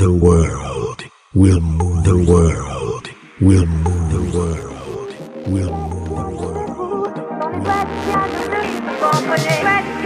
the world. We'll move the world. We'll move the world. We'll move the world. Dans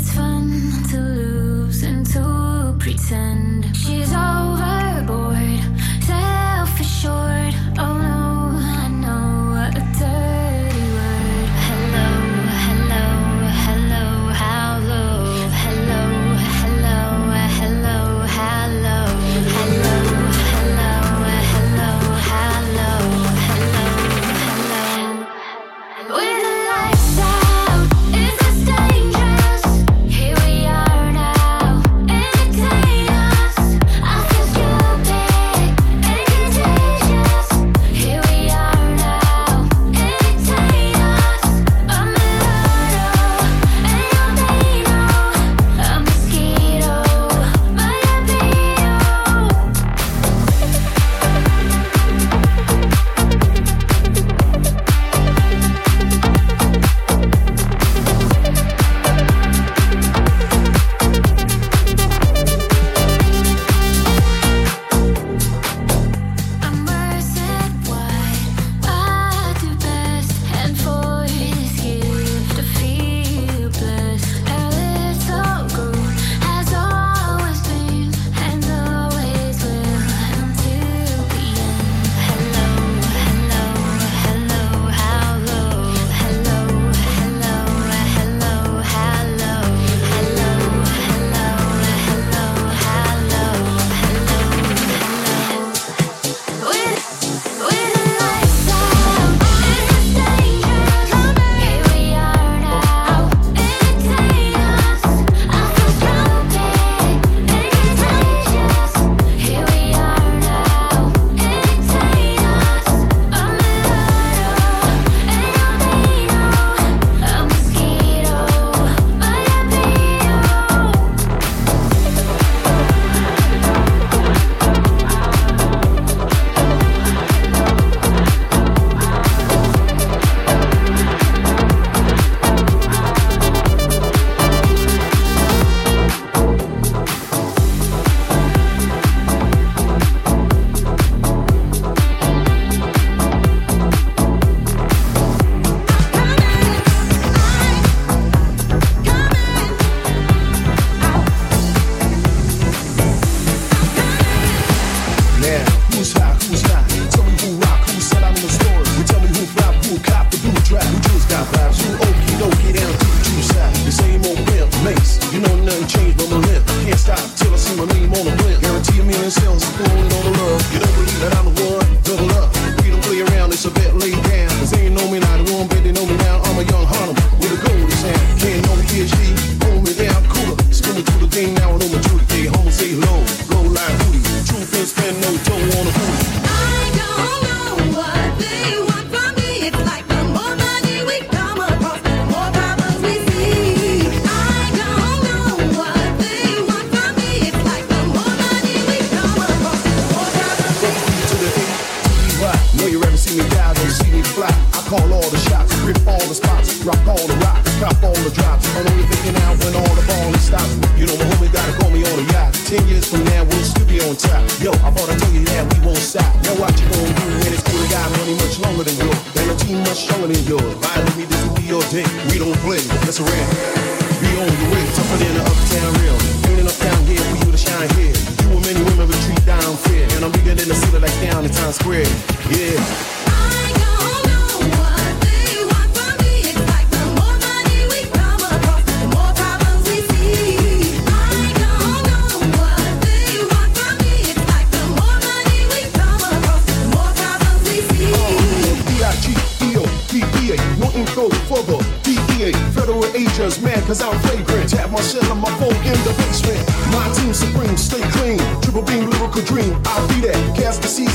it's fun to lose and to pretend. She's all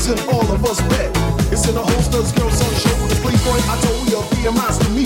reason all of us bet. It's in the holster's girls on show with a playboy. I told you, be a monster, me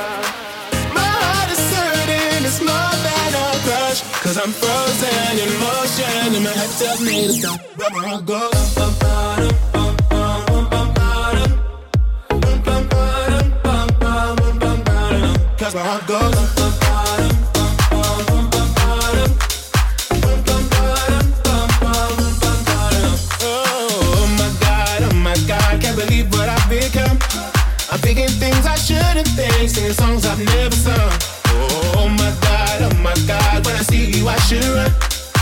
Cause I'm frozen in motion and my head tells me to stop. But I go up, up, up, my heart goes up, up, bum, bum, bottom. Bum, things I shouldn't think, singing songs I've never sung. Oh my God, oh my God.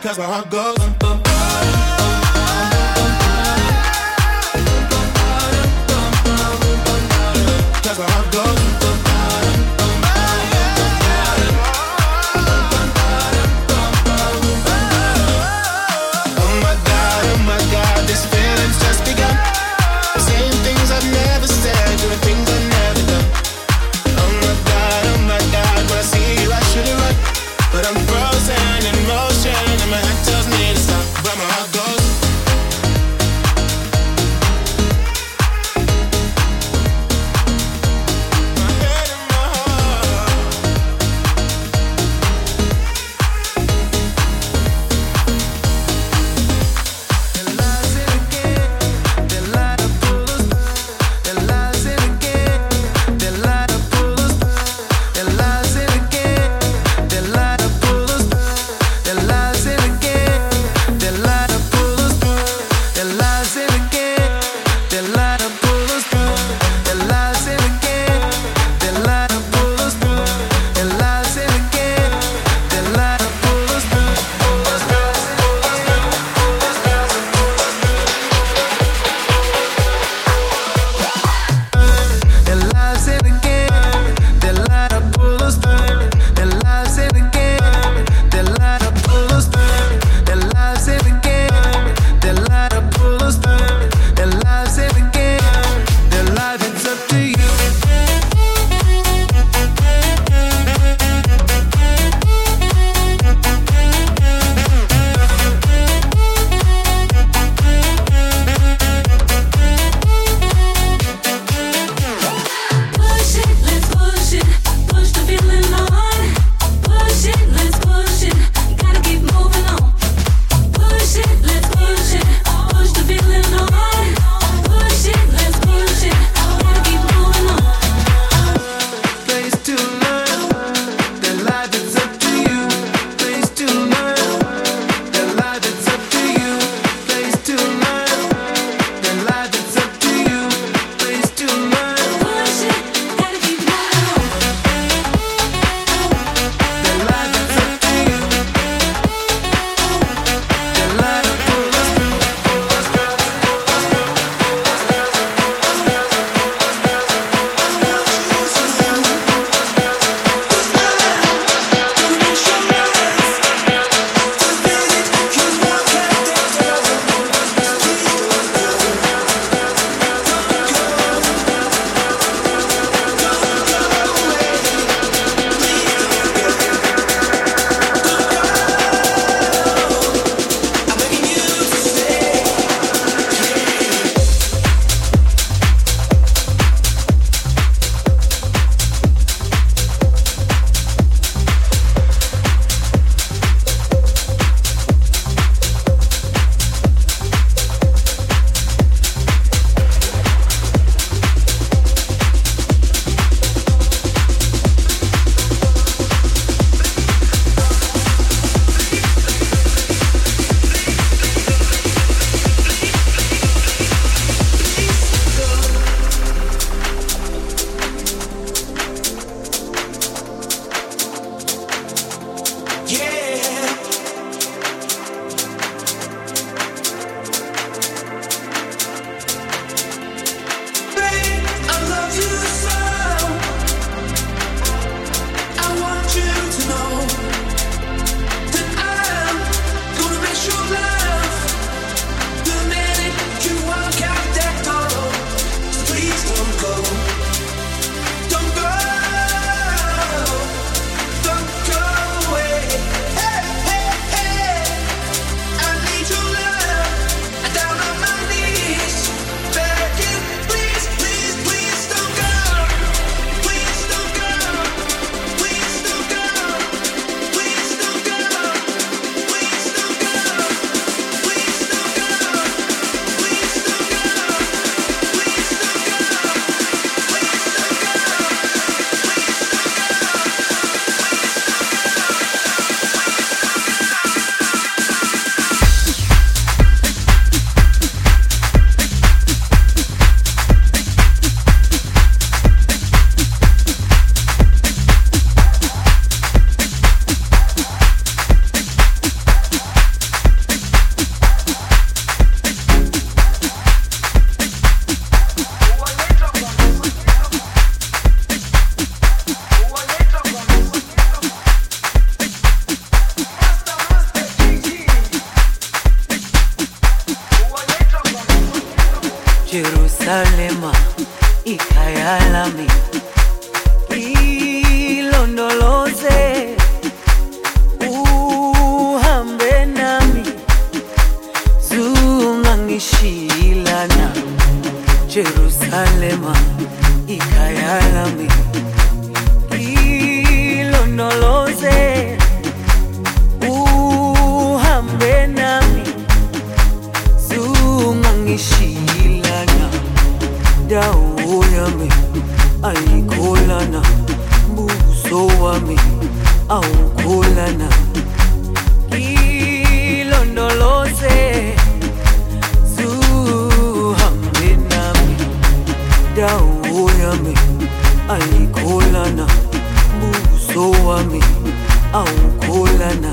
cause my heart goes bum, bum. Cause my heart goes dami lilonoloze, uhambe nami sungangishilana, dawo yami ayikolana, buso wami awu kutoa mimi au kulana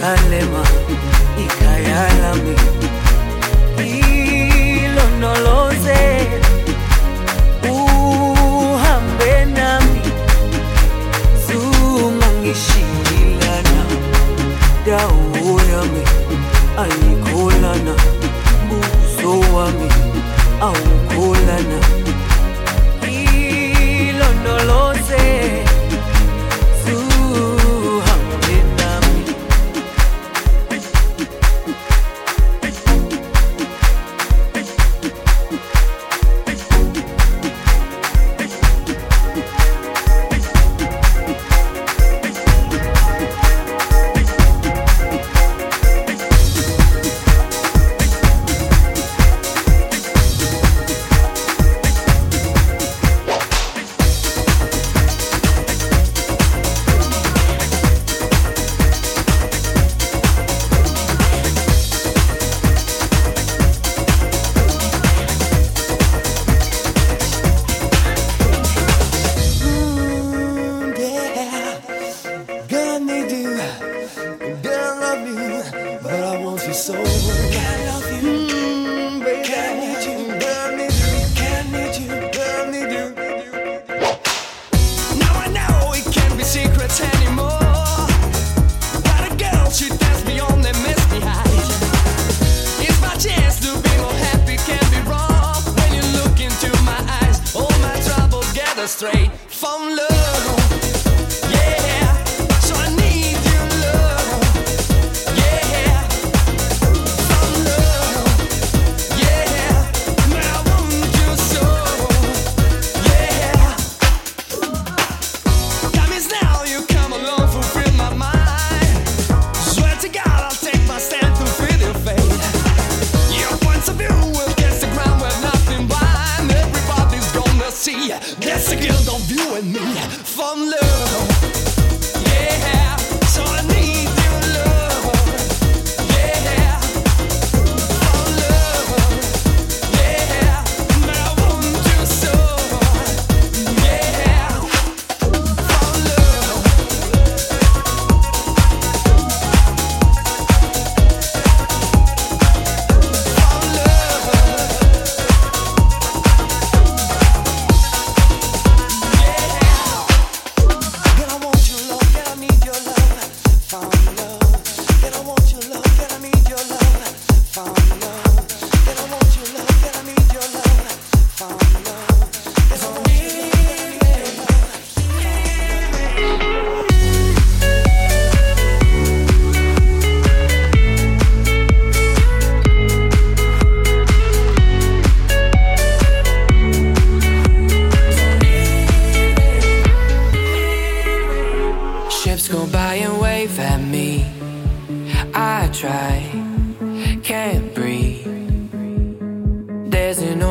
kalema ikayalami.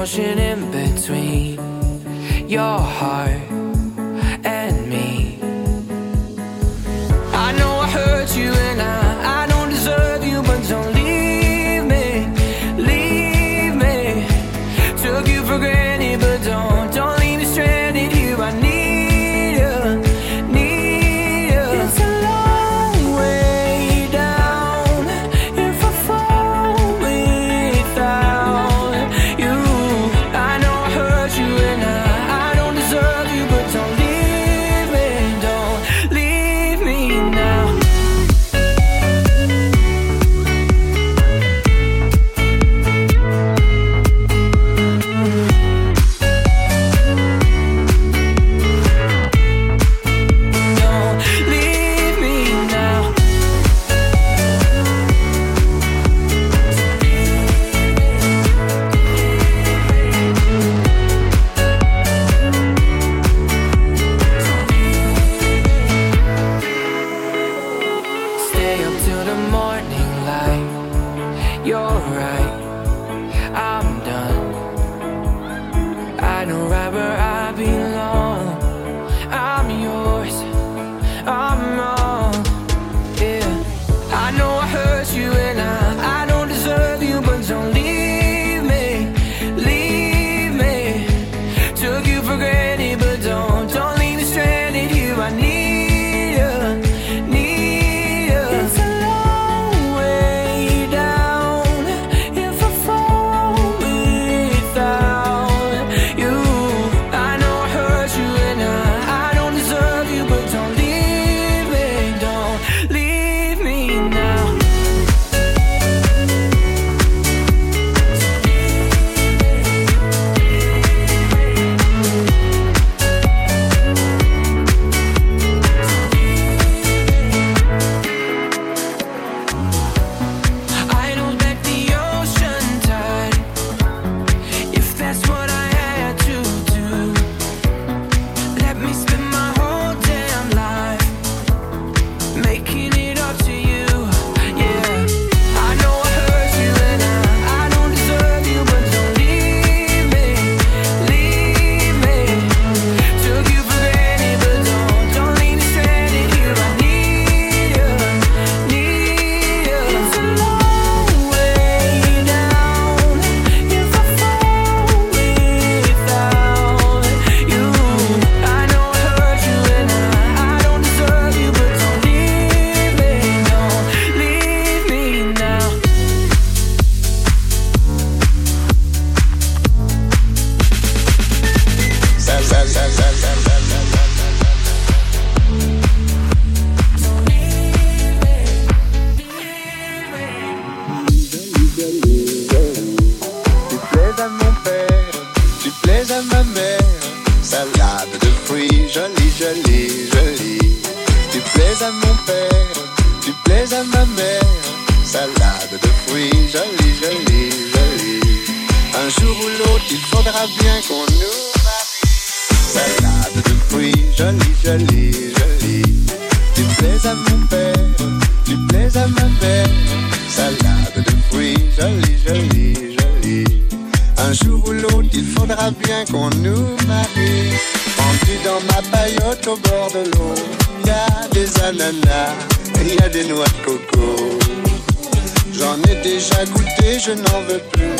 Ocean in between your heart and me. I know I hurt you You're right, mon père, tu plais à ma mère. Salade de fruits, jolie, jolie, jolie. Un jour ou l'autre, il faudra bien qu'on nous marie. Salade de fruits, jolie, jolie, jolie. Tu plais à mon père, tu plais à ma mère. Salade de fruits, jolie, jolie, jolie. Un jour ou l'autre, il faudra bien qu'on nous marie. Pendu dans ma paillote au bord de l'eau, y a des ananas, y a des noix de coco. J'en ai déjà goûté, je n'en veux plus.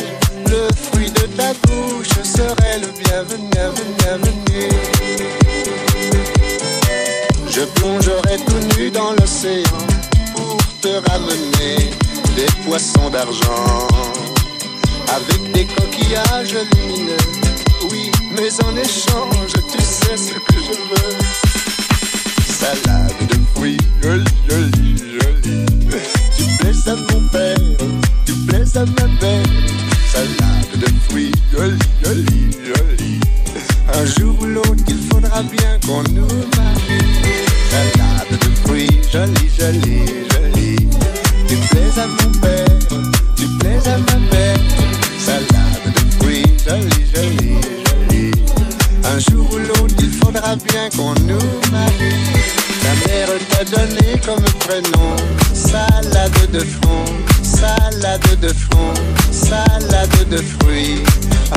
Le fruit de ta bouche serait le bienvenu, bienvenu. Je plongerai tout nu dans l'océan pour te ramener des poissons d'argent avec des coquillages lumineux. Mais en échange, tu sais ce que je veux. Salade de fruits, jolie, jolie, jolie. Tu plais à mon père, tu plais à ma mère. Salade de fruits, jolie, jolie, jolie. Un jour ou l'autre, il faudra bien qu'on nous marie. Salade de fruits, jolie, jolie, jolie. Tu plais à mon père, tu plais bien qu'on nous marie. Ta mère t'a donné comme prénom salade de front, salade de front, salade de fruits.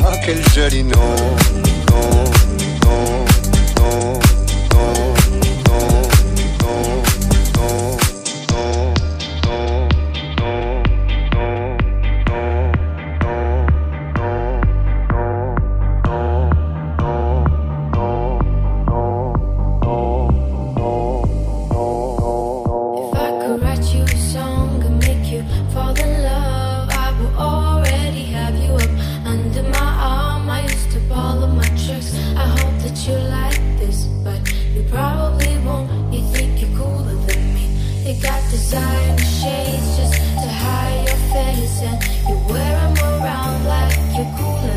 Oh, quel joli nom, nom. You got designer shades just to hide your face And you wear them around like you're cool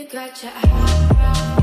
You got your eyebrows.